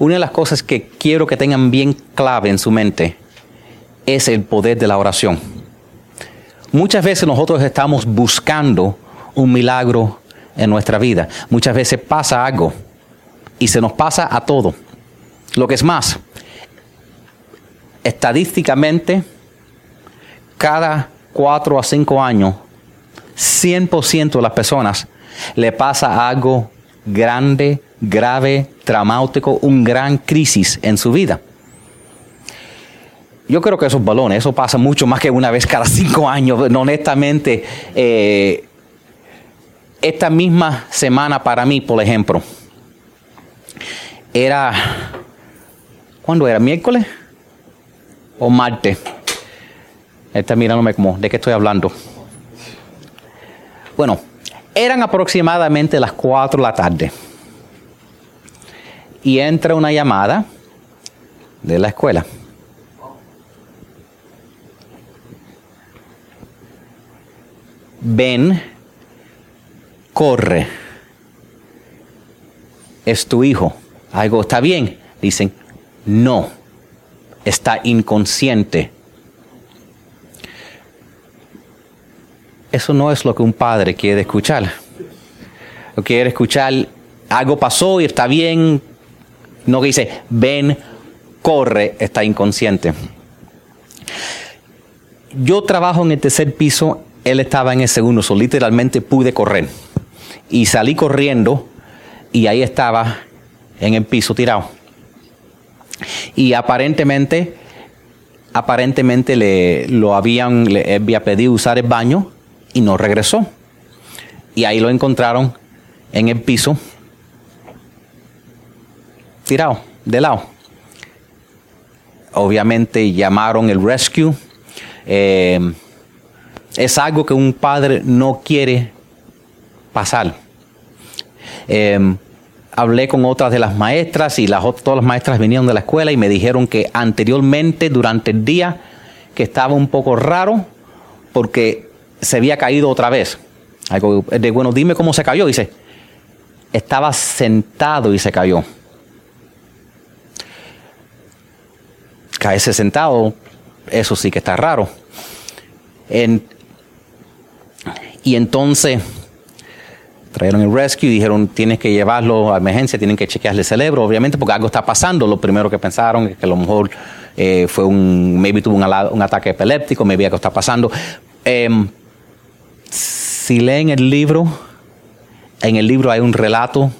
una de las cosas que quiero que tengan bien clave en su mente es el poder de la oración. Muchas veces nosotros estamos buscando un milagro en nuestra vida. Muchas veces pasa algo y se nos pasa a todo. Lo que es más, estadísticamente, cada cuatro a cinco años, 100% de las personas le pasa algo grande, grave, traumático, un gran crisis en su vida. Yo creo que esos balones, eso pasa mucho más que una vez cada cinco años. Honestamente, eh, esta misma semana para mí, por ejemplo, era, ¿cuándo era? ¿Miércoles o martes? Está mirándome como, ¿de qué estoy hablando? Bueno, eran aproximadamente las 4 de la tarde. Y entra una llamada de la escuela. Ven, corre. Es tu hijo. Algo está bien. Dicen, no, está inconsciente Eso no es lo que un padre quiere escuchar. Lo quiere escuchar, algo pasó y está bien. No que dice, ven, corre, está inconsciente. Yo trabajo en el tercer piso, él estaba en el segundo, so literalmente pude correr. Y salí corriendo y ahí estaba en el piso tirado. Y aparentemente, aparentemente le lo habían, le había pedido usar el baño y no regresó. Y ahí lo encontraron en el piso, tirado, de lado. Obviamente llamaron el rescue. Eh, es algo que un padre no quiere pasar. Eh, hablé con otras de las maestras y las, todas las maestras vinieron de la escuela y me dijeron que anteriormente, durante el día, que estaba un poco raro porque se había caído otra vez. Algo de, bueno, dime cómo se cayó. Dice, estaba sentado y se cayó. Caerse sentado, eso sí que está raro. y entonces trajeron el rescue y dijeron, tienes que llevarlo a emergencia, tienen que chequearle el cerebro, obviamente, porque algo está pasando. Lo primero que pensaron es que a lo mejor eh, fue un, maybe tuvo un, ataque epiléptico, maybe algo está pasando. Em, si leen el libro, en el libro hay un relato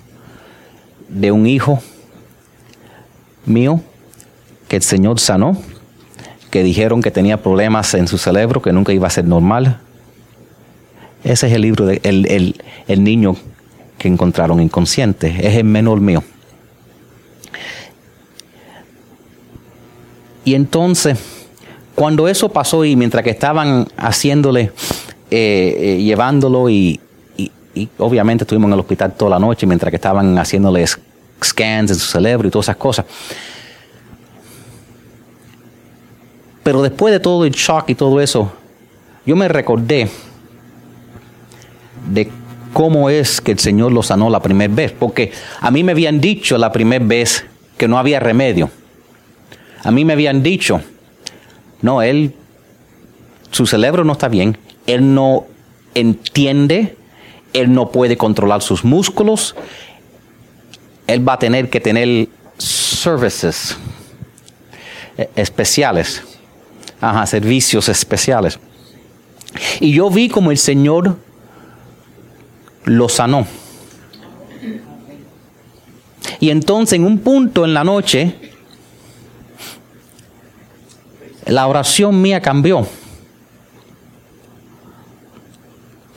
de un hijo mío que el Señor sanó, que dijeron que tenía problemas en su cerebro, que nunca iba a ser normal. Ese es el libro de el, niño que encontraron inconsciente, es el menor mío. Y entonces, cuando eso pasó y mientras que estaban haciéndole eh, eh, llevándolo y, obviamente estuvimos en el hospital toda la noche mientras que estaban haciéndoles scans en su cerebro y todas esas cosas. Pero después de todo el shock y todo eso, yo me recordé de cómo es que el Señor lo sanó la primera vez, porque a mí me habían dicho la primera vez que no había remedio. A mí me habían dicho, no, él, su cerebro no está bien, él no entiende, él no puede controlar sus músculos, él va a tener que tener services eh, especiales, ajá, servicios especiales. Y yo vi como el Señor lo sanó. Y entonces en un punto en la noche, la oración mía cambió.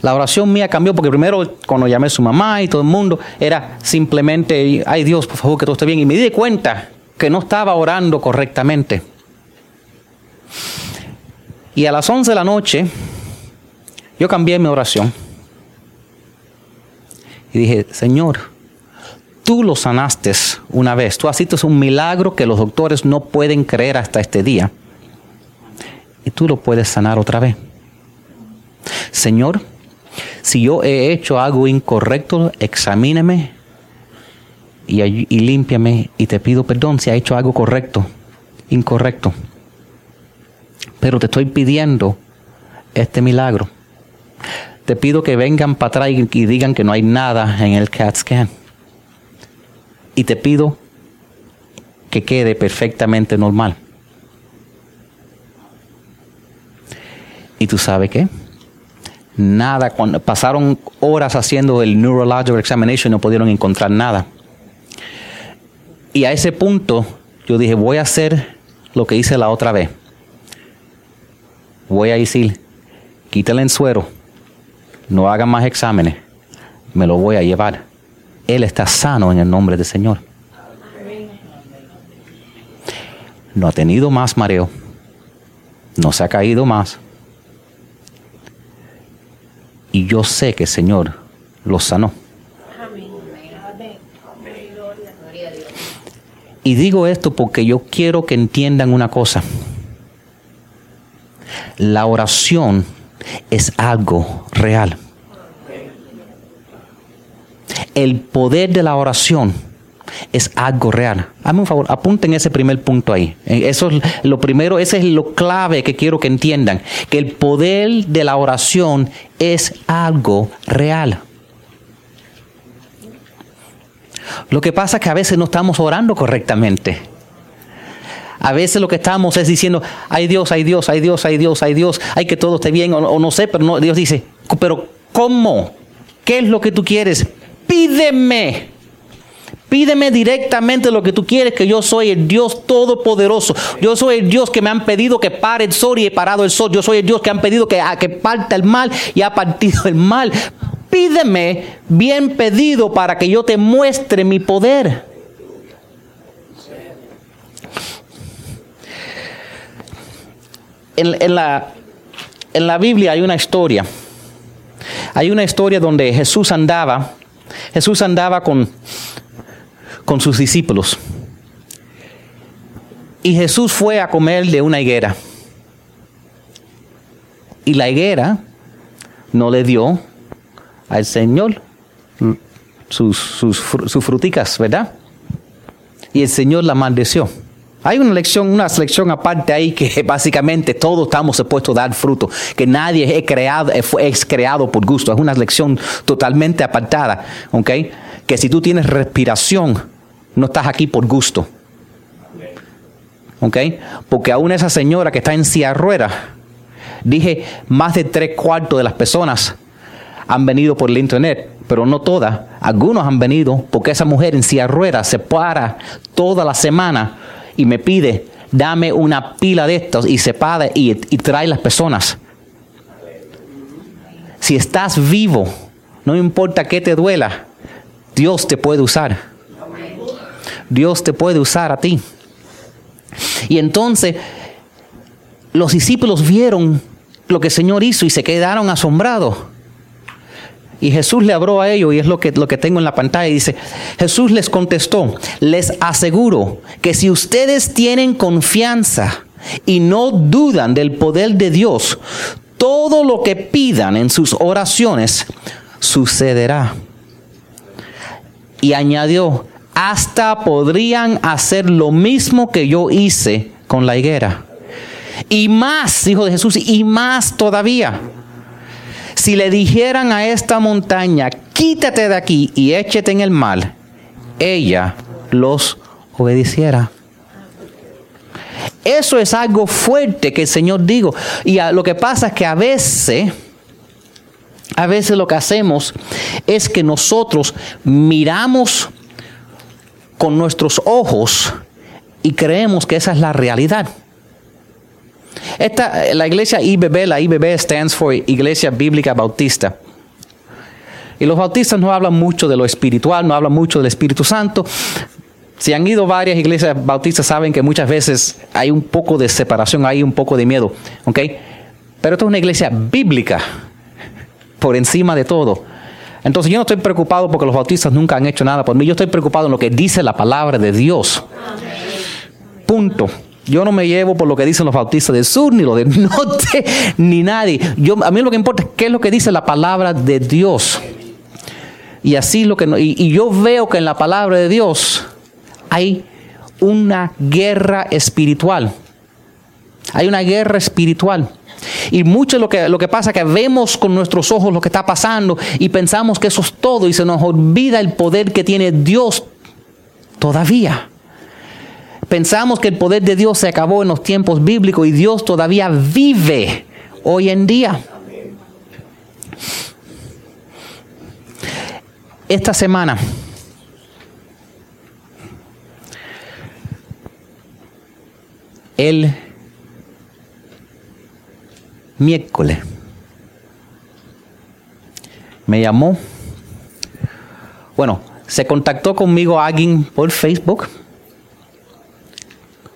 La oración mía cambió porque primero cuando llamé a su mamá y todo el mundo era simplemente, ay Dios, por favor que todo esté bien. Y me di cuenta que no estaba orando correctamente. Y a las 11 de la noche yo cambié mi oración. Y dije, Señor, tú lo sanaste una vez. Tú hecho un milagro que los doctores no pueden creer hasta este día. Y tú lo puedes sanar otra vez. Señor, si yo he hecho algo incorrecto, examíneme y, y límpiame y te pido perdón si ha hecho algo correcto, incorrecto. Pero te estoy pidiendo este milagro. Te pido que vengan para atrás y digan que no hay nada en el CAT scan. Y te pido que quede perfectamente normal. ¿Y tú sabes qué? Nada, cuando pasaron horas haciendo el neurological examination no pudieron encontrar nada. Y a ese punto yo dije, voy a hacer lo que hice la otra vez. Voy a decir, quítale el suero, no hagan más exámenes, me lo voy a llevar. Él está sano en el nombre del Señor. No ha tenido más mareo, no se ha caído más. Y yo sé que el Señor lo sanó. Y digo esto porque yo quiero que entiendan una cosa. La oración es algo real. El poder de la oración es algo real. Hazme un favor, apunten ese primer punto ahí. Eh, eso es lo primero, ese es lo clave que quiero que entiendan, que el poder de la oración es algo real. Lo que pasa es que a veces no estamos orando correctamente. A veces lo que estamos es diciendo, ay Dios, ay Dios, ay Dios, ay Dios, ay Dios, ay que todo esté bien, o, no sé, pero no, Dios dice, pero ¿cómo? ¿Qué es lo que tú quieres? Pídeme. Pídeme directamente lo que tú quieres, que yo soy el Dios todopoderoso. Yo soy el Dios que me han pedido que pare el sol y he parado el sol. Yo soy el Dios que han pedido que, que parta el mal y ha partido el mal pídeme bien pedido para que yo te muestre mi poder. En, la, Biblia hay una historia. Hay una historia donde Jesús andaba, Jesús andaba con, sus discípulos. Y Jesús fue a comer de una higuera. Y la higuera no le dio al Señor sus, sus, fruticas, ¿verdad? Y el Señor la maldició. Hay una lección, una lección aparte ahí que básicamente todos estamos supuestos a dar fruto, que nadie es creado, es creado por gusto. Es una lección totalmente apartada, ¿ok? Que si tú tienes respiración, no estás aquí por gusto. ¿Ok? Porque aún esa señora que está en silla rueda, dije, más de tres cuartos de las personas han venido por el internet, pero no todas. Algunos han venido porque esa mujer en silla rueda se para toda la semana y me pide, dame una pila de estos y se para y, y trae las personas. Si estás vivo, no importa qué te duela, Dios te puede usar. Dios te puede usar a ti. Y entonces los discípulos vieron lo que el Señor hizo y se quedaron asombrados. Y Jesús le habló a ellos, y es lo que, lo que tengo en la pantalla, y dice, Jesús les contestó, les aseguro que si ustedes tienen confianza y no dudan del poder de Dios, todo lo que pidan en sus oraciones sucederá. Y añadió, hasta podrían hacer lo mismo que yo hice con la higuera. Y más, hijo de Jesús, y más todavía si le dijeran a esta montaña, quítate de aquí y échete en el mal, ella los obedeciera. Eso es algo fuerte que el Señor dijo. Y lo que pasa es que a veces, a veces lo que hacemos es que nosotros miramos con nuestros ojos y creemos que esa es la realidad. Esta, la iglesia IBB, la IBB stands for Iglesia Bíblica Bautista. Y los bautistas no hablan mucho de lo espiritual, no hablan mucho del Espíritu Santo. Si han ido varias iglesias bautistas, saben que muchas veces hay un poco de separación, hay un poco de miedo. Pero esto es una iglesia bíblica, por encima de todo. Entonces yo no estoy preocupado porque los bautistas nunca han hecho nada por mí. Yo estoy preocupado en lo que dice la palabra de Dios. Punto. Yo no me llevo por lo que dicen los bautistas del sur, ni lo del norte, ni nadie. Yo, a mí lo que importa es qué es lo que dice la palabra de Dios. Y así lo que no, y yo veo que en la palabra de Dios hay una guerra espiritual. Hay una guerra espiritual. Y mucho lo que, lo que pasa es que vemos con nuestros ojos lo que está pasando y pensamos que eso es todo y se nos olvida el poder que tiene Dios todavía. Pensamos que el poder de Dios se acabó en los tiempos bíblicos y Dios todavía vive hoy en día. Esta semana el miércoles me llamó, bueno, se contactó conmigo alguien por Facebook,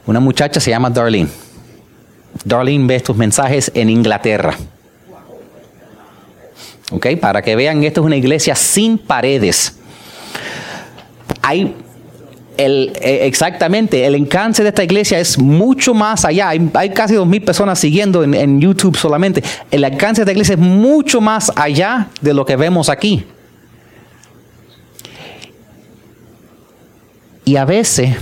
una muchacha se llama Darlene. Darlene ve estos mensajes en Inglaterra. ¿Ok? Para que vean, esto es una iglesia sin paredes. Hay el, eh, exactamente, el encanto de esta iglesia es mucho más allá. Hay, casi dos mil personas siguiendo en, en, YouTube solamente. El alcance de esta iglesia es mucho más allá de lo que vemos aquí. Y a veces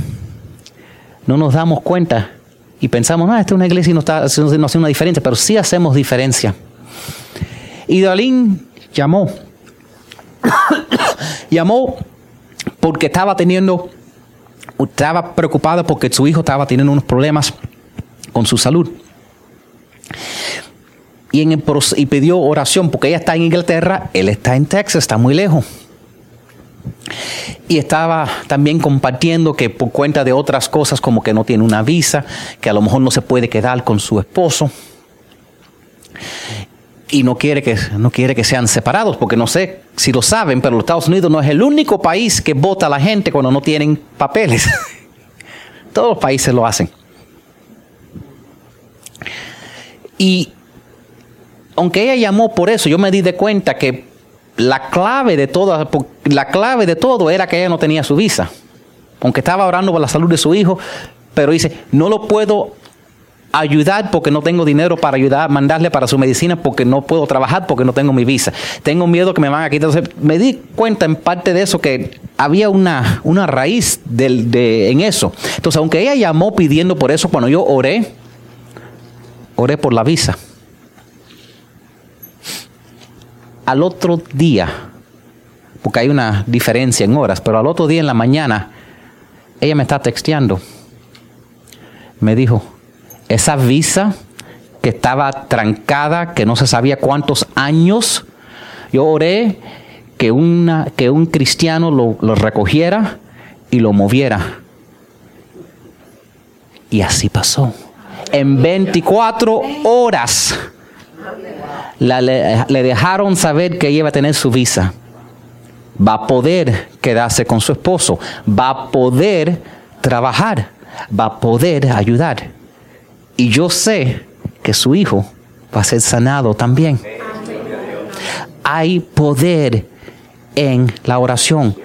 no nos damos cuenta y pensamos, ah, esta es una iglesia y no, está, no hace una diferencia, pero sí hacemos diferencia. Y Dalín llamó. llamó porque estaba teniendo estaba preocupada porque su hijo estaba teniendo unos problemas con su salud. Y, en y pidió oración porque ella está en Inglaterra, él está en Texas, está muy lejos. Y estaba también compartiendo que por cuenta de otras cosas como que no tiene una visa, que a lo mejor no se puede quedar con su esposo. Y no quiere que no quiere que sean separados porque no sé si lo saben pero los Estados Unidos no es el único país que vota a la gente cuando no tienen papeles. Todos los países lo hacen. Y aunque ella llamó por eso yo me di de cuenta que la clave de todo la clave de todo era que ella no tenía su visa aunque estaba orando por la salud de su hijo pero dice no lo puedo ayudar porque no tengo dinero para ayudar, mandarle para su medicina porque no puedo trabajar porque no tengo mi visa. Tengo miedo que me van a quitar. Entonces me di cuenta en parte de eso que había una, una raíz de, en eso. Entonces, aunque ella llamó pidiendo por eso, cuando yo oré, oré por la visa. Al otro día, porque hay una diferencia en horas, pero al otro día en la mañana, ella me está texteando. Me dijo, esa visa que estaba trancada, que no se sabía cuántos años, yo oré que, una, que un cristiano lo, lo recogiera y lo moviera. Y así pasó. En 24 horas le, le, dejaron saber que iba a tener su visa. Va a poder quedarse con su esposo. Va a poder trabajar. Va a poder ayudar. Y yo sé que su hijo va a ser sanado también. Hay poder en la oración.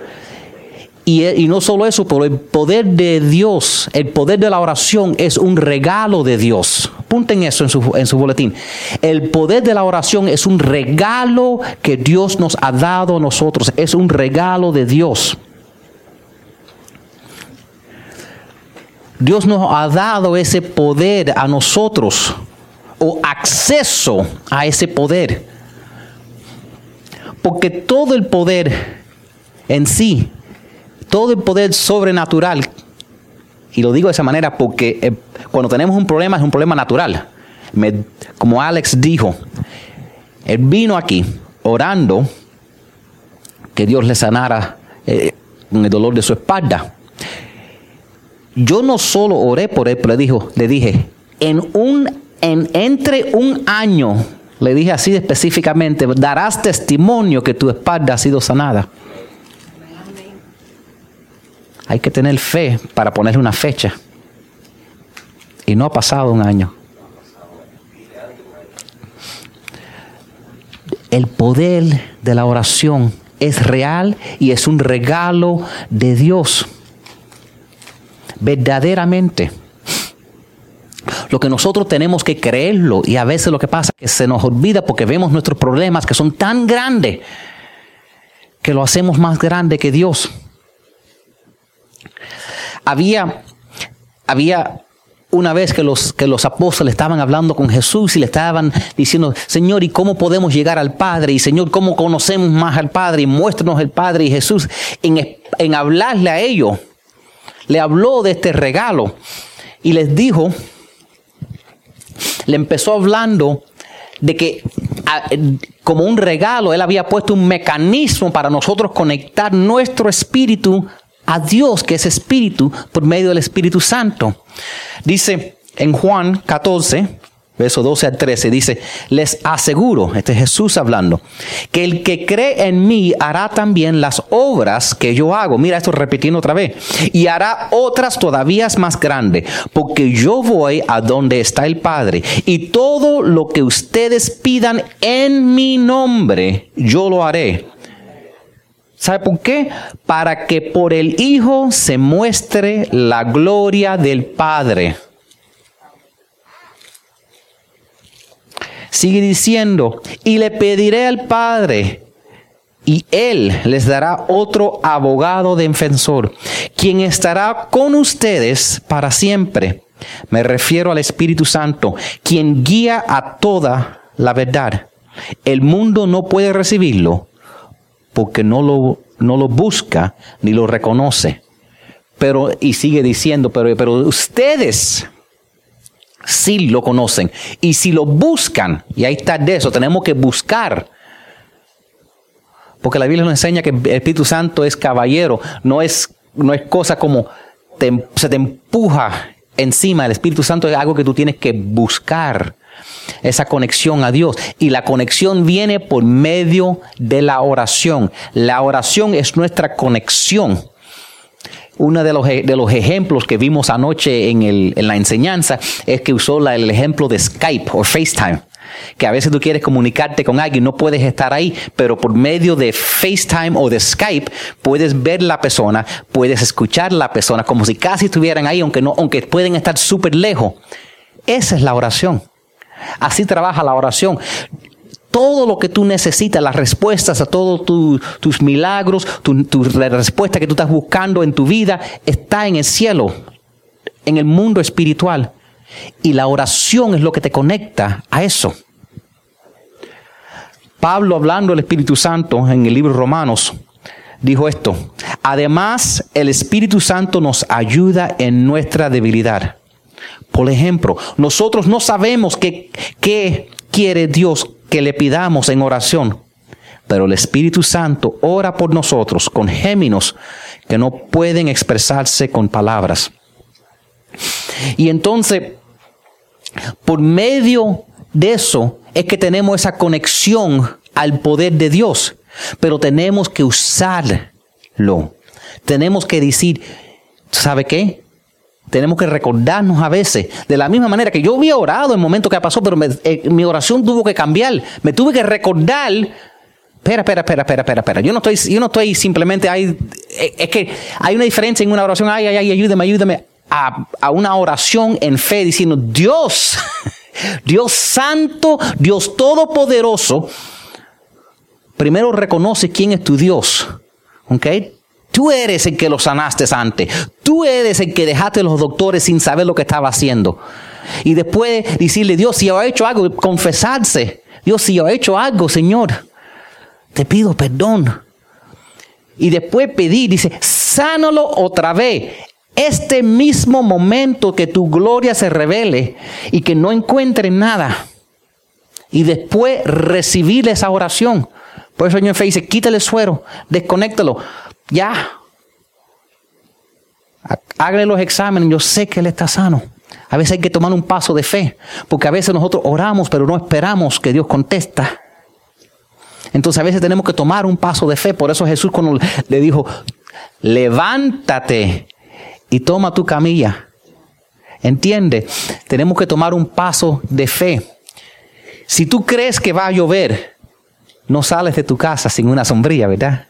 Y, no solo eso, pero el poder de Dios, el poder de la oración es un regalo de Dios. Apunten eso en su, en su boletín. El poder de la oración es un regalo que Dios nos ha dado a nosotros. Es un regalo de Dios. Dios nos ha dado ese poder a nosotros o acceso a ese poder. Porque todo el poder en sí, todo el poder sobrenatural, y lo digo de esa manera porque eh, cuando tenemos un problema es un problema natural. como Alex dijo, él vino aquí orando que Dios le sanara eh, el dolor de su espalda yo no solo oré por él, pero le, dijo, le dije, en un, en, entre un año, le dije así específicamente, darás testimonio que tu espalda ha sido sanada. Hay que tener fe para ponerle una fecha. Y no ha pasado un año. El poder de la oración es real y es un regalo de Dios verdaderamente. Lo que nosotros tenemos que creerlo y a veces lo que pasa es que se nos olvida porque vemos nuestros problemas que son tan grandes que lo hacemos más grande que Dios. Había, había una vez que los, que los apóstoles estaban hablando con Jesús y le estaban diciendo, Señor, ¿y cómo podemos llegar al Padre? Y Señor, ¿cómo conocemos más al Padre? Y muéstranos el Padre. Y Jesús, en, en hablarle a ellos, le habló de este regalo y les dijo, le empezó hablando de que como un regalo, Él había puesto un mecanismo para nosotros conectar nuestro espíritu a Dios, que es espíritu, por medio del Espíritu Santo. Dice en Juan 14, verso 12 al 13, dice, les aseguro, este es Jesús hablando, que el que cree en mí hará también las obras que yo hago. Mira esto repitiendo otra vez. Y hará otras todavía más grandes, porque yo voy a donde está el Padre. Y todo lo que ustedes pidan en mi nombre, yo lo haré ¿Sabe por qué? Para que por el Hijo se muestre la gloria del Padre. Sigue diciendo, y le pediré al Padre, y Él les dará otro abogado defensor, quien estará con ustedes para siempre. Me refiero al Espíritu Santo, quien guía a toda la verdad. El mundo no puede recibirlo porque no lo, no lo busca ni lo reconoce. Pero, y sigue diciendo, pero, pero ustedes sí lo conocen. Y si lo buscan, y ahí está de eso, tenemos que buscar. Porque la Biblia nos enseña que el Espíritu Santo es caballero, no es, no es cosa como se te empuja encima. El Espíritu Santo es algo que tú tienes que buscar esa conexión a Dios. Y la conexión viene por medio de la oración. La oración es nuestra conexión. Uno de los, de los ejemplos que vimos anoche en, el, en la enseñanza es que usó el ejemplo de Skype o FaceTime que a veces tú quieres comunicarte con alguien, no puedes estar ahí, pero por medio de FaceTime o de Skype puedes ver la persona, puedes escuchar la persona como si casi estuvieran ahí, aunque no, aunque pueden estar súper lejos. Esa es la oración. Así trabaja la oración. Todo lo que tú necesitas, las respuestas a todos tus milagros, tu, tu, la respuesta que tú estás buscando en tu vida, está en el cielo, en el mundo espiritual. Y la oración es lo que te conecta a eso. Pablo, hablando del Espíritu Santo en el libro Romanos, dijo esto. Además, el Espíritu Santo nos ayuda en nuestra debilidad. Por ejemplo, nosotros no sabemos qué, quiere Dios que le pidamos en oración, pero el Espíritu Santo ora por nosotros con géminos que no pueden expresarse con palabras. Y entonces, por medio de eso es que tenemos esa conexión al poder de Dios, pero tenemos que usarlo. Tenemos que decir, ¿sabe qué? Tenemos que recordarnos a veces, de la misma manera que yo había orado en el momento que pasó, pero eh, mi oración tuvo que cambiar. Me tuve que recordar Espera, espera, espera, espera, espera, espera. Yo no estoy, yo no estoy simplemente ahí. Eh, es que hay una diferencia en una oración, ay, ay, ay, ayúdame, ayúdame, a, a una oración en fe diciendo, Dios, Dios santo, Dios todopoderoso, primero reconoce quién es tu Dios. ¿Ok? Tú eres el que lo sanaste antes. Tú eres el que dejaste a los doctores sin saber lo que estaba haciendo. Y después decirle, Dios, si yo he hecho algo, confesarse. Dios, si yo he hecho algo, Señor, te pido perdón. Y después pedir, dice, sánalo otra vez. Este mismo momento que tu gloria se revele y que no encuentre nada. Y después recibir esa oración. Por eso el Señor dice, quítale el suero, desconéctalo ya. Hágale los exámenes, yo sé que Él está sano. A veces hay que tomar un paso de fe, porque a veces nosotros oramos, pero no esperamos que Dios contesta. Entonces a veces tenemos que tomar un paso de fe. Por eso Jesús cuando le dijo, levántate y toma tu camilla. ¿Entiende? Tenemos que tomar un paso de fe. Si tú crees que va a llover, no sales de tu casa sin una sombrilla, ¿verdad?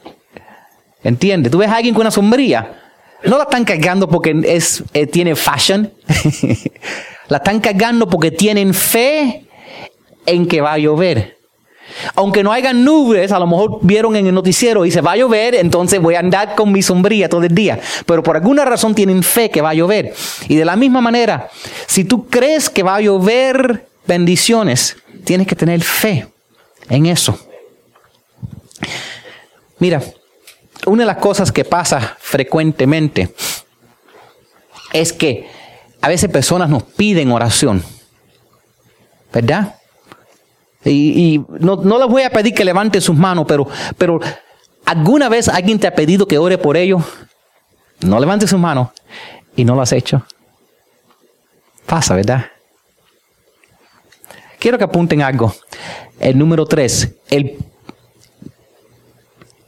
¿Entiendes? Tú ves a alguien con una sombría. No la están cargando porque es, eh, tiene fashion. la están cargando porque tienen fe en que va a llover. Aunque no haya nubes, a lo mejor vieron en el noticiero y se va a llover, entonces voy a andar con mi sombría todo el día. Pero por alguna razón tienen fe que va a llover. Y de la misma manera, si tú crees que va a llover bendiciones, tienes que tener fe en eso. Mira, una de las cosas que pasa frecuentemente es que a veces personas nos piden oración, ¿verdad? Y, no, les voy a pedir que levanten sus manos, pero, pero ¿alguna vez alguien te ha pedido que ore por ellos? No levantes sus manos y no lo has hecho. Pasa, ¿verdad? Quiero que apunten algo. El número tres, el,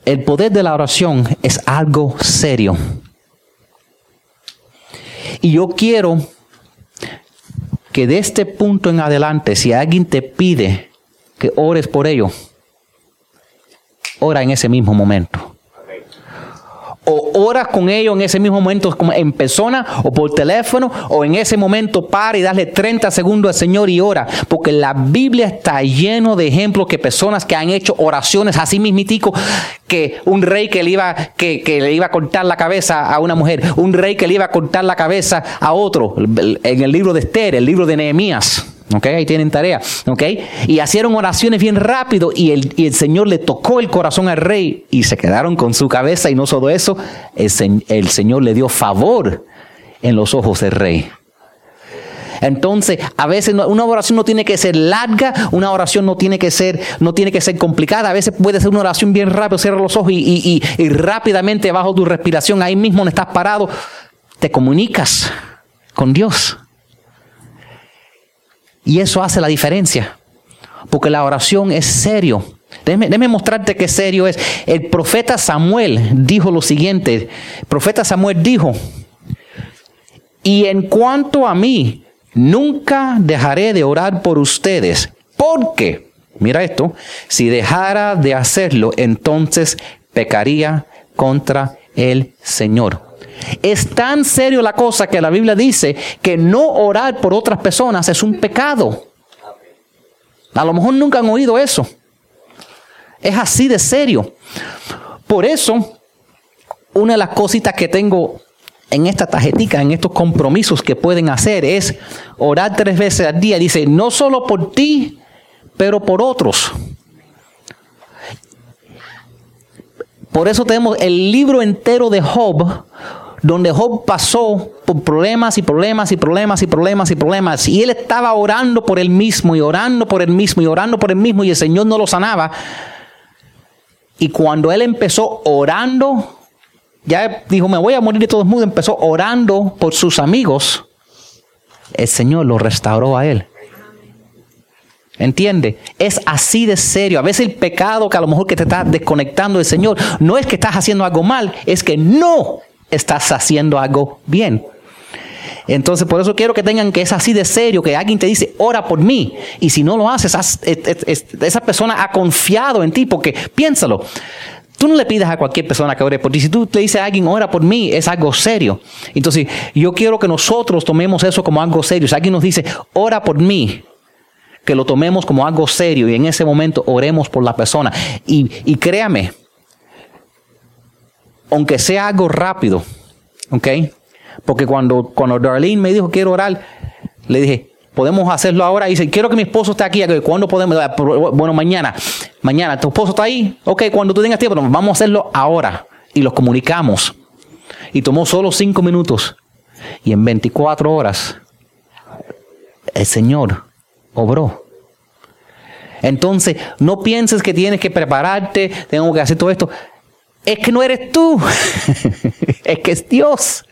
el poder de la oración es algo serio. Y yo quiero que de este punto en adelante, si alguien te pide que ores por ello, ora en ese mismo momento o oras con ellos en ese mismo momento en persona o por teléfono o en ese momento para y dale 30 segundos al Señor y ora. Porque la Biblia está lleno de ejemplos que personas que han hecho oraciones así mismitico que un rey que le iba, que, que le iba a cortar la cabeza a una mujer, un rey que le iba a cortar la cabeza a otro, en el libro de Esther, el libro de Nehemías. ¿Ok? Ahí tienen tarea. ¿Ok? Y hicieron oraciones bien rápido y el, y el, Señor le tocó el corazón al rey y se quedaron con su cabeza y no solo eso, el, el Señor le dio favor en los ojos del rey. Entonces, a veces una oración no tiene que ser larga, una oración no tiene que ser, no tiene que ser complicada. A veces puede ser una oración bien rápida, cierra los ojos y, y, y, y rápidamente bajo tu respiración, ahí mismo donde estás parado, te comunicas con Dios. Y eso hace la diferencia. Porque la oración es serio. Déjame, mostrarte qué serio es. El profeta Samuel dijo lo siguiente. El profeta Samuel dijo, y en cuanto a mí, nunca dejaré de orar por ustedes. Porque, mira esto, si dejara de hacerlo, entonces pecaría contra el Señor. Es tan serio la cosa que la Biblia dice que no orar por otras personas es un pecado. A lo mejor nunca han oído eso. Es así de serio. Por eso, una de las cositas que tengo en esta tarjetita, en estos compromisos que pueden hacer, es orar tres veces al día. Dice, no solo por ti, pero por otros. Por eso tenemos el libro entero de Job donde Job pasó por problemas y problemas y problemas y problemas y problemas, y él estaba orando por él mismo y orando por él mismo y orando por él mismo, y el Señor no lo sanaba. Y cuando él empezó orando, ya dijo, me voy a morir de todos modos, empezó orando por sus amigos, el Señor lo restauró a él. ¿Entiende? Es así de serio. A veces el pecado que a lo mejor que te está desconectando del Señor no es que estás haciendo algo mal, es que no estás haciendo algo bien. Entonces, por eso quiero que tengan que es así de serio, que alguien te dice, ora por mí. Y si no lo haces, esa persona ha confiado en ti, porque piénsalo. Tú no le pidas a cualquier persona que ore por ti. Si tú le dices a alguien, ora por mí, es algo serio. Entonces, yo quiero que nosotros tomemos eso como algo serio. Si alguien nos dice, ora por mí, que lo tomemos como algo serio y en ese momento oremos por la persona. Y, y créame, aunque sea algo rápido, ¿ok? Porque cuando, cuando Darlene me dijo quiero orar, le dije, podemos hacerlo ahora. Y dice, quiero que mi esposo esté aquí. ¿Cuándo podemos? Bueno, mañana. Mañana, ¿tu esposo está ahí? Ok, cuando tú tengas tiempo, vamos a hacerlo ahora. Y los comunicamos. Y tomó solo cinco minutos. Y en 24 horas, el Señor obró. Entonces, no pienses que tienes que prepararte, tengo que hacer todo esto es que no eres tú, es que es Dios.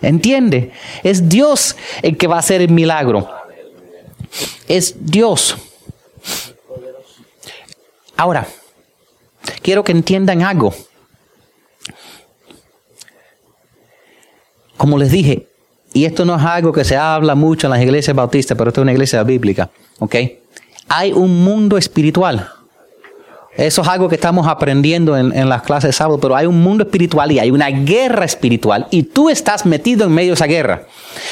¿Entiende? Es Dios el que va a hacer el milagro. Es Dios. Ahora, quiero que entiendan algo. Como les dije, y esto no es algo que se habla mucho en las iglesias bautistas, pero esto es una iglesia bíblica, ¿ok? Hay un mundo espiritual Eso es algo que estamos aprendiendo en, en, las clases de sábado, pero hay un mundo espiritual y hay una guerra espiritual y tú estás metido en medio de esa guerra.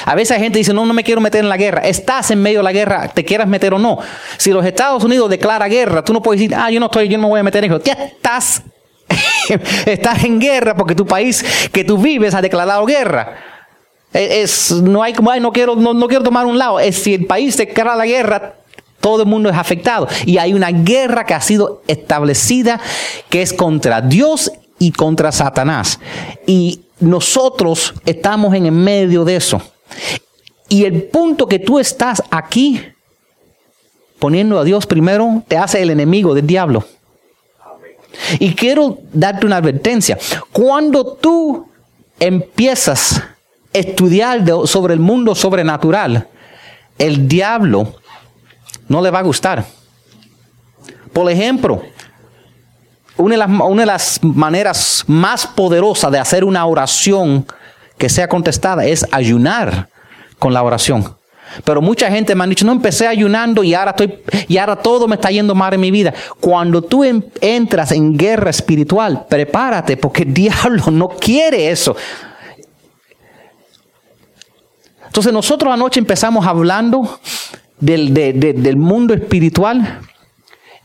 A veces hay gente dice, no, no me quiero meter en la guerra. Estás en medio de la guerra, te quieras meter o no. Si los Estados Unidos declara guerra, tú no puedes decir, ah, yo no estoy, yo no me voy a meter en eso. Ya estás, estás en guerra porque tu país que tú vives ha declarado guerra. Es, no hay como, no quiero, no, no quiero tomar un lado. Es si el país declara la guerra, todo el mundo es afectado. Y hay una guerra que ha sido establecida que es contra Dios y contra Satanás. Y nosotros estamos en el medio de eso. Y el punto que tú estás aquí poniendo a Dios primero te hace el enemigo del diablo. Y quiero darte una advertencia. Cuando tú empiezas estudiar sobre el mundo sobrenatural, el diablo no le va a gustar. Por ejemplo, una de, las, una de las maneras más poderosas de hacer una oración que sea contestada es ayunar con la oración. Pero mucha gente me ha dicho, no empecé ayunando y ahora estoy, y ahora todo me está yendo mal en mi vida. Cuando tú entras en guerra espiritual, prepárate porque el diablo no quiere eso. Entonces nosotros anoche empezamos hablando del, del mundo espiritual.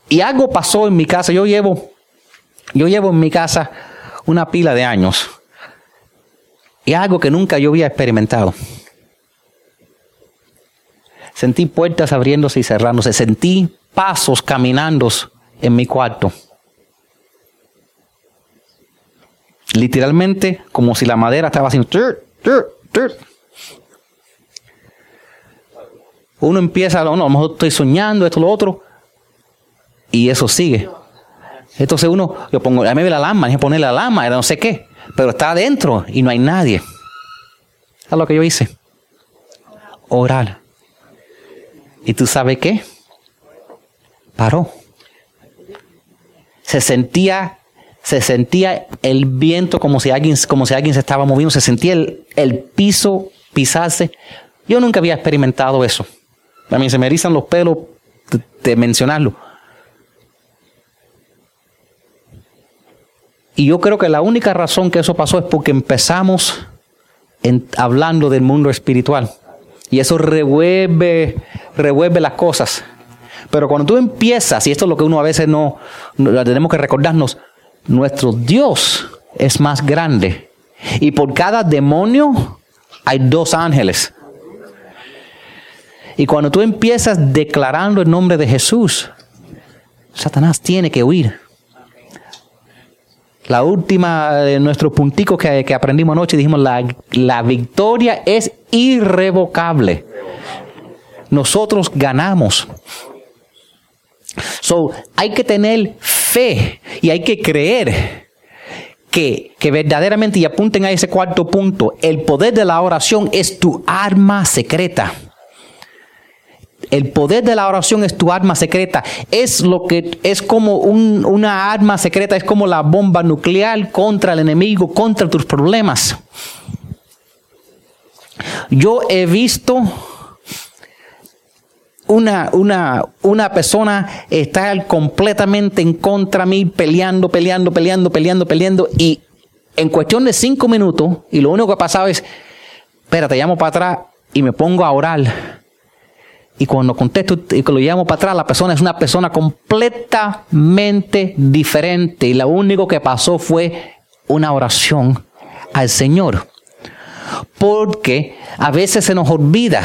Y algo pasó en mi casa. Yo llevo, yo llevo en mi casa una pila de años. Y algo que nunca yo había experimentado. Sentí puertas abriéndose y cerrándose. Sentí pasos caminando en mi cuarto. Literalmente como si la madera estaba haciendo... Uno empieza, no, a lo mejor estoy soñando, esto, lo otro, y eso sigue. Entonces uno, yo pongo, a mí me la alarma, hay poner la alarma, era no sé qué, pero está adentro y no hay nadie. ¿Sabes lo que yo hice? Orar. ¿Y tú sabes qué? Paró. Se sentía, se sentía el viento como si alguien, como si alguien se estaba moviendo, se sentía el, el piso pisarse. Yo nunca había experimentado eso. A mí se me erizan los pelos de, mencionarlo. Y yo creo que la única razón que eso pasó es porque empezamos hablando del mundo espiritual. Y eso revuelve, revuelve las cosas. Pero cuando tú empiezas, y esto es lo que uno a veces no, no tenemos que recordarnos, nuestro Dios es más grande. Y por cada demonio hay dos ángeles. Y cuando tú empiezas declarando el nombre de Jesús, Satanás tiene que huir. La última de nuestros punticos que, aprendimos anoche, dijimos, la, la victoria es irrevocable. Nosotros ganamos. So, hay que tener fe y hay que creer que, que, verdaderamente, y apunten a ese cuarto punto, el poder de la oración es tu arma secreta. El poder de la oración es tu arma secreta. Es lo que es como una arma secreta, es como la bomba nuclear contra el enemigo, contra tus problemas. Yo he visto una, una, una persona estar completamente en contra de mí, peleando, peleando, peleando, peleando, peleando, y en cuestión de cinco minutos, y lo único que ha pasado es, espérate, llamo para atrás y me pongo a orar y cuando contesto y lo llamo para atrás, la persona es una persona completamente diferente. Y lo único que pasó fue una oración al Señor. Porque a veces se nos olvida,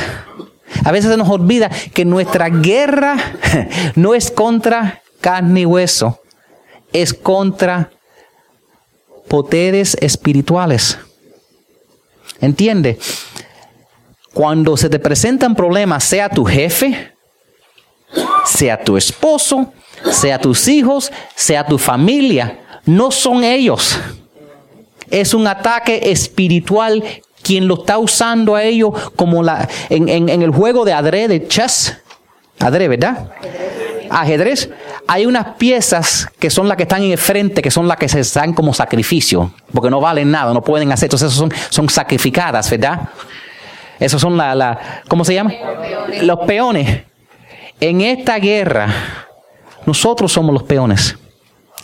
a veces se nos olvida que nuestra guerra no es contra carne y hueso, es contra poderes espirituales. ¿Entiende? Cuando se te presentan problemas, sea tu jefe, sea tu esposo, sea tus hijos, sea tu familia, no son ellos. Es un ataque espiritual quien lo está usando a ellos como la, en, el juego de adrede, chess, adrede, ¿verdad? Ajedrez. Hay unas piezas que son las que están en el frente, que son las que se dan como sacrificio, porque no valen nada, no pueden hacer, entonces son, son sacrificadas, ¿verdad? Esos son la, la ¿cómo se llama? Los peones. En esta guerra, nosotros somos los peones.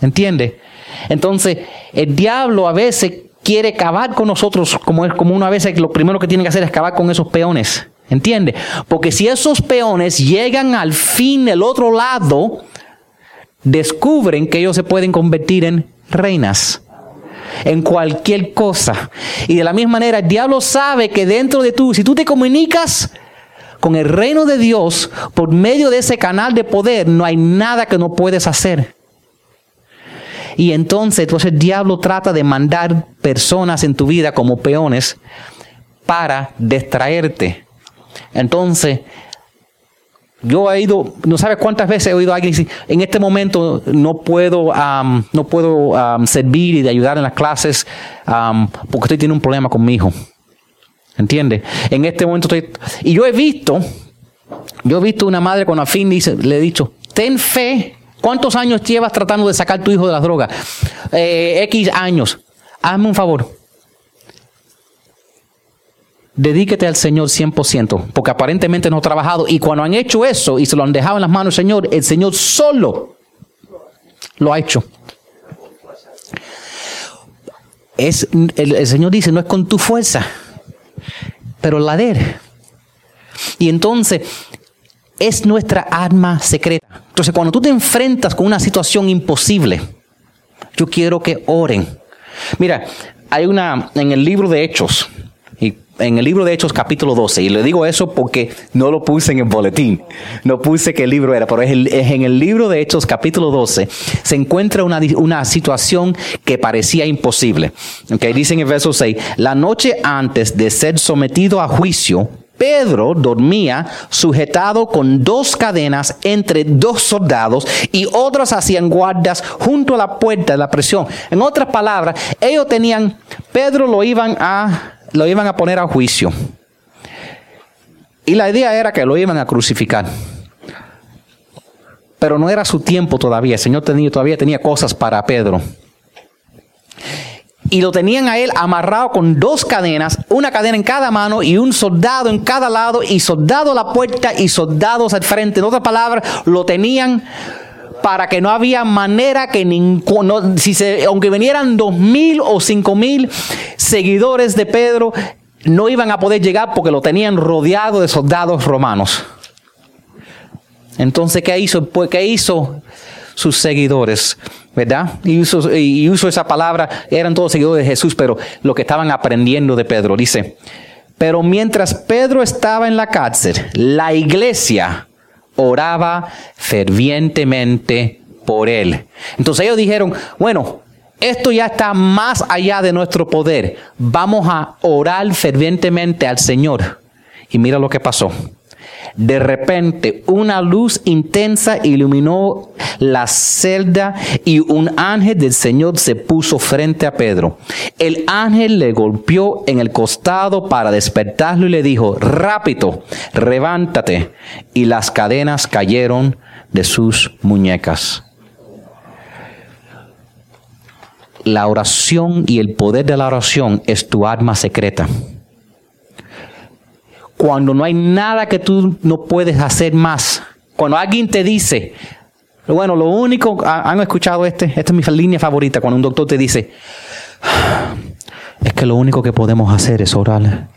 ¿Entiende? Entonces, el diablo a veces quiere acabar con nosotros, como es como una vez lo primero que tiene que hacer es acabar con esos peones. ¿Entiende? Porque si esos peones llegan al fin del otro lado, descubren que ellos se pueden convertir en reinas en cualquier cosa. Y de la misma manera, el diablo sabe que dentro de tú, si tú te comunicas con el reino de Dios por medio de ese canal de poder, no hay nada que no puedes hacer. Y entonces, entonces el diablo trata de mandar personas en tu vida como peones para distraerte. Entonces, yo he ido, no sabes cuántas veces he oído a alguien decir, en este momento no puedo, no puedo servir y de ayudar en las clases porque estoy teniendo un problema con mi hijo. ¿Entiendes? En este momento estoy... Y yo he visto, yo he visto una madre con afín dice, le he dicho, ten fe. ¿Cuántos años llevas tratando de sacar tu hijo de las drogas? Eh, X años. Hazme un favor dedíquete al Señor 100%, porque aparentemente no ha trabajado. Y cuando han hecho eso y se lo han dejado en las manos del Señor, el Señor solo lo ha hecho. Es, el, Señor dice, no es con tu fuerza, pero la de Él. Y entonces es nuestra arma secreta. Entonces cuando tú te enfrentas con una situación imposible, yo quiero que oren. Mira, hay una, en el libro de Hechos, en el libro de Hechos capítulo 12, y le digo eso porque no lo puse en el boletín, no puse qué libro era, pero es, en el libro de Hechos capítulo 12 se encuentra una, una situación que parecía imposible. Okay, dice en el verso 6, la noche antes de ser sometido a juicio, Pedro dormía sujetado con dos cadenas entre dos soldados y otros hacían guardas junto a la puerta de la prisión. En otras palabras, ellos tenían, Pedro lo iban a lo iban a poner a juicio. Y la idea era que lo iban a crucificar. Pero no era su tiempo todavía. El Señor tenía, todavía tenía cosas para Pedro. Y lo tenían a él amarrado con dos cadenas, una cadena en cada mano y un soldado en cada lado, y soldado a la puerta y soldados al frente. En otras palabras, lo tenían para que no había manera que ninguno, si se, aunque vinieran dos mil o cinco mil seguidores de Pedro, no iban a poder llegar porque lo tenían rodeado de soldados romanos. Entonces, ¿qué hizo? Pues, ¿qué hizo sus seguidores? ¿Verdad? Y uso, y uso esa palabra, eran todos seguidores de Jesús, pero lo que estaban aprendiendo de Pedro. Dice, pero mientras Pedro estaba en la cárcel, la iglesia oraba fervientemente por él. Entonces ellos dijeron, bueno, esto ya está más allá de nuestro poder. Vamos a orar fervientemente al Señor. Y mira lo que pasó. De repente una luz intensa iluminó la celda y un ángel del Señor se puso frente a Pedro. El ángel le golpeó en el costado para despertarlo y le dijo, rápido, levántate. Y las cadenas cayeron de sus muñecas. La oración y el poder de la oración es tu arma secreta cuando no hay nada que tú no puedes hacer más. Cuando alguien te dice, bueno, lo único, han escuchado este, esta es mi línea favorita, cuando un doctor te dice, es que lo único que podemos hacer es orar.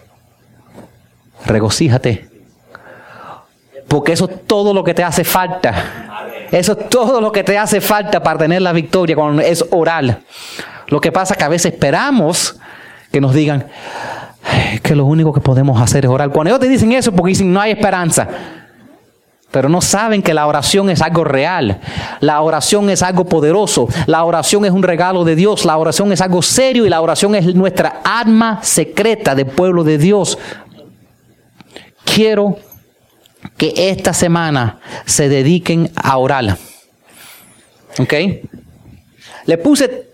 Regocíjate. Porque eso es todo lo que te hace falta. Eso es todo lo que te hace falta para tener la victoria cuando es orar. Lo que pasa es que a veces esperamos que nos digan, es que lo único que podemos hacer es orar. Cuando ellos te dicen eso, porque dicen no hay esperanza. Pero no saben que la oración es algo real. La oración es algo poderoso. La oración es un regalo de Dios. La oración es algo serio y la oración es nuestra arma secreta del pueblo de Dios. Quiero que esta semana se dediquen a orar. ¿Ok? Le puse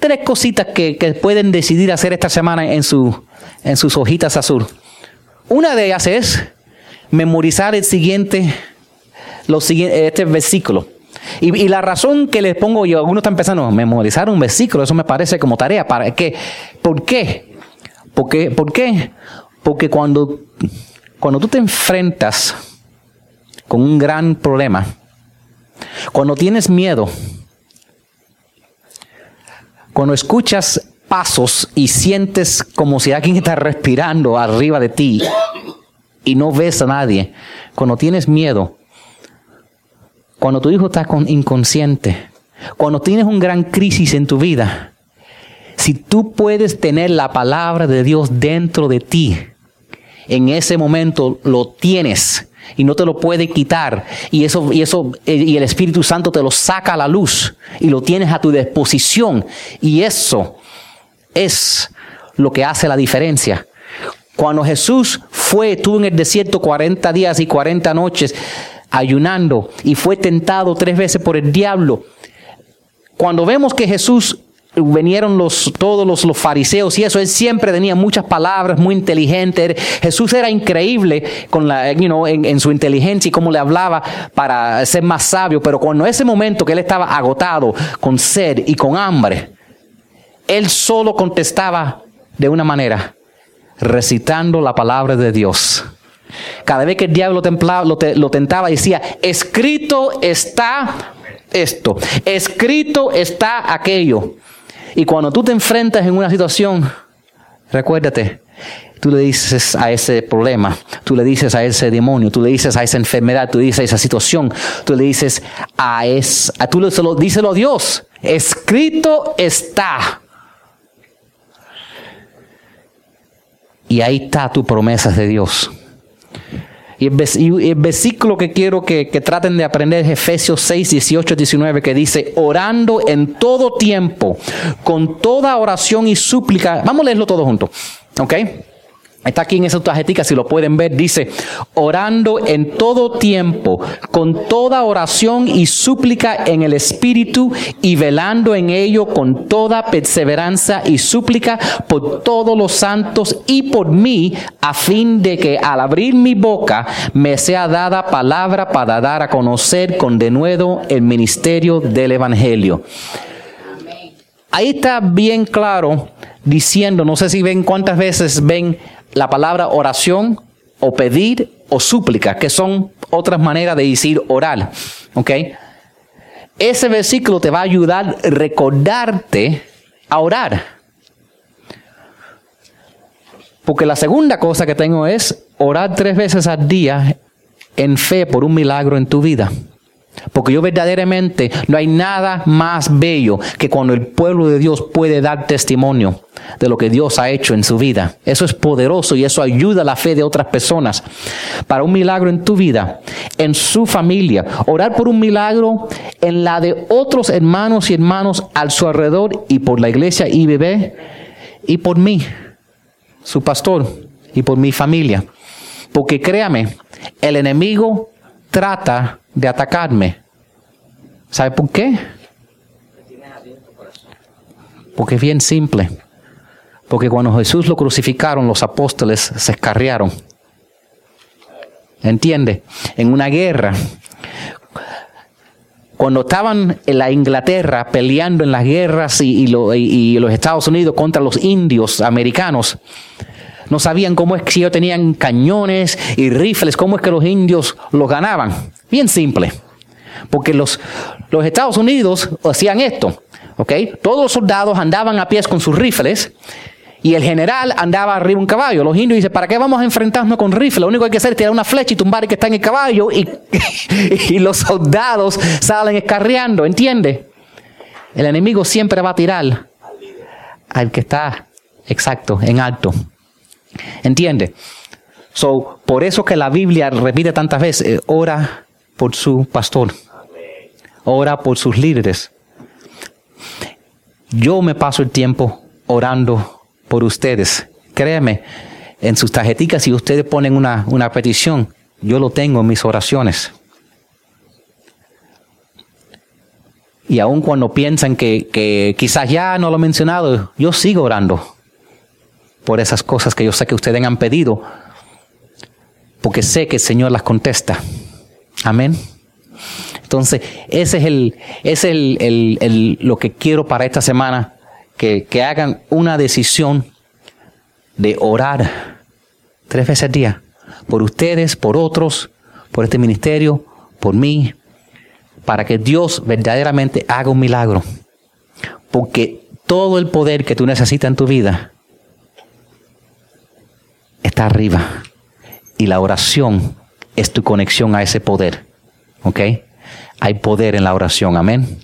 tres cositas que, pueden decidir hacer esta semana en su en sus hojitas azul. Una de ellas es memorizar el siguiente, los este versículo. Y, la razón que les pongo yo, algunos están pensando, memorizar un versículo, eso me parece como tarea. ¿Para qué? ¿Por qué? Porque, ¿Por qué? Porque cuando, cuando tú te enfrentas con un gran problema, cuando tienes miedo, Cuando escuchas pasos y sientes como si alguien está respirando arriba de ti y no ves a nadie, cuando tienes miedo, cuando tu hijo está inconsciente, cuando tienes un gran crisis en tu vida, si tú puedes tener la palabra de Dios dentro de ti, en ese momento lo tienes y no te lo puede quitar y eso y eso y el Espíritu Santo te lo saca a la luz y lo tienes a tu disposición y eso es lo que hace la diferencia. Cuando Jesús fue, estuvo en el desierto 40 días y 40 noches ayunando y fue tentado tres veces por el diablo. Cuando vemos que Jesús vinieron los, todos los, los, fariseos y eso, él siempre tenía muchas palabras, muy inteligente. Jesús era increíble con la, you know, en, su inteligencia y cómo le hablaba para ser más sabio, pero cuando ese momento que él estaba agotado, con sed y con hambre, él solo contestaba de una manera, recitando la palabra de Dios. Cada vez que el diablo lo, lo tentaba, decía, escrito está esto, escrito está aquello. Y cuando tú te enfrentas en una situación, recuérdate, tú le dices a ese problema, tú le dices a ese demonio, tú le dices a esa enfermedad, tú le dices a esa situación, tú le dices a esa, tú le lo, díselo a Dios, escrito está. Y ahí está tu promesa de Dios. Y el, versículo que quiero que, que, traten de aprender es Efesios 6, 18, 19, que dice, orando en todo tiempo, con toda oración y súplica. Vamos a leerlo todo junto. ¿Ok? Está aquí en esa tarjetita, si lo pueden ver, dice, orando en todo tiempo, con toda oración y súplica en el Espíritu y velando en ello con toda perseverancia y súplica por todos los santos y por mí, a fin de que al abrir mi boca me sea dada palabra para dar a conocer con denuedo el ministerio del Evangelio. Ahí está bien claro diciendo, no sé si ven cuántas veces ven la palabra oración o pedir o súplica, que son otras maneras de decir orar. ¿Ok? Ese versículo te va a ayudar a recordarte a orar. Porque la segunda cosa que tengo es orar tres veces al día en fe por un milagro en tu vida. Porque yo verdaderamente no hay nada más bello que cuando el pueblo de Dios puede dar testimonio de lo que Dios ha hecho en su vida. Eso es poderoso y eso ayuda a la fe de otras personas. Para un milagro en tu vida, en su familia, orar por un milagro en la de otros hermanos y hermanos al su alrededor y por la iglesia IBB y por mí, su pastor, y por mi familia. Porque créame, el enemigo trata de atacarme. ¿Sabe por qué? Porque es bien simple. Porque cuando Jesús lo crucificaron, los apóstoles se escarriaron. ¿Entiende? En una guerra. Cuando estaban en la Inglaterra peleando en las guerras y, los Estados Unidos contra los indios americanos, no sabían cómo es que ellos tenían cañones y rifles, cómo es que los indios los ganaban. Bien simple. Porque los, los Estados Unidos hacían esto. ¿ok? Todos los soldados andaban a pies con sus rifles y el general andaba arriba un caballo. Los indios dicen, ¿para qué vamos a enfrentarnos con rifle? Lo único que hay que hacer es tirar una flecha y tumbar el que está en el caballo y, y los soldados salen escarreando, ¿entiende? El enemigo siempre va a tirar al que está, exacto, en alto. ¿Entiende? So, por eso que la Biblia repite tantas veces, eh, ora por su pastor, ora por sus líderes. Yo me paso el tiempo orando por ustedes. Créeme, en sus tarjeticas, si ustedes ponen una, una petición, yo lo tengo en mis oraciones. Y aun cuando piensan que, que, quizás ya no lo he mencionado, yo sigo orando por esas cosas que yo sé que ustedes han pedido, porque sé que el Señor las contesta. Amén. Entonces, ese es, el, ese es el, el, el, lo que quiero para esta semana que, hagan una decisión de orar tres veces al día por ustedes, por otros, por este ministerio, por mí, para que Dios verdaderamente haga un milagro. Porque todo el poder que tú necesitas en tu vida arriba. Y la oración es tu conexión a ese poder. ¿Ok? Hay poder en la oración. Amén.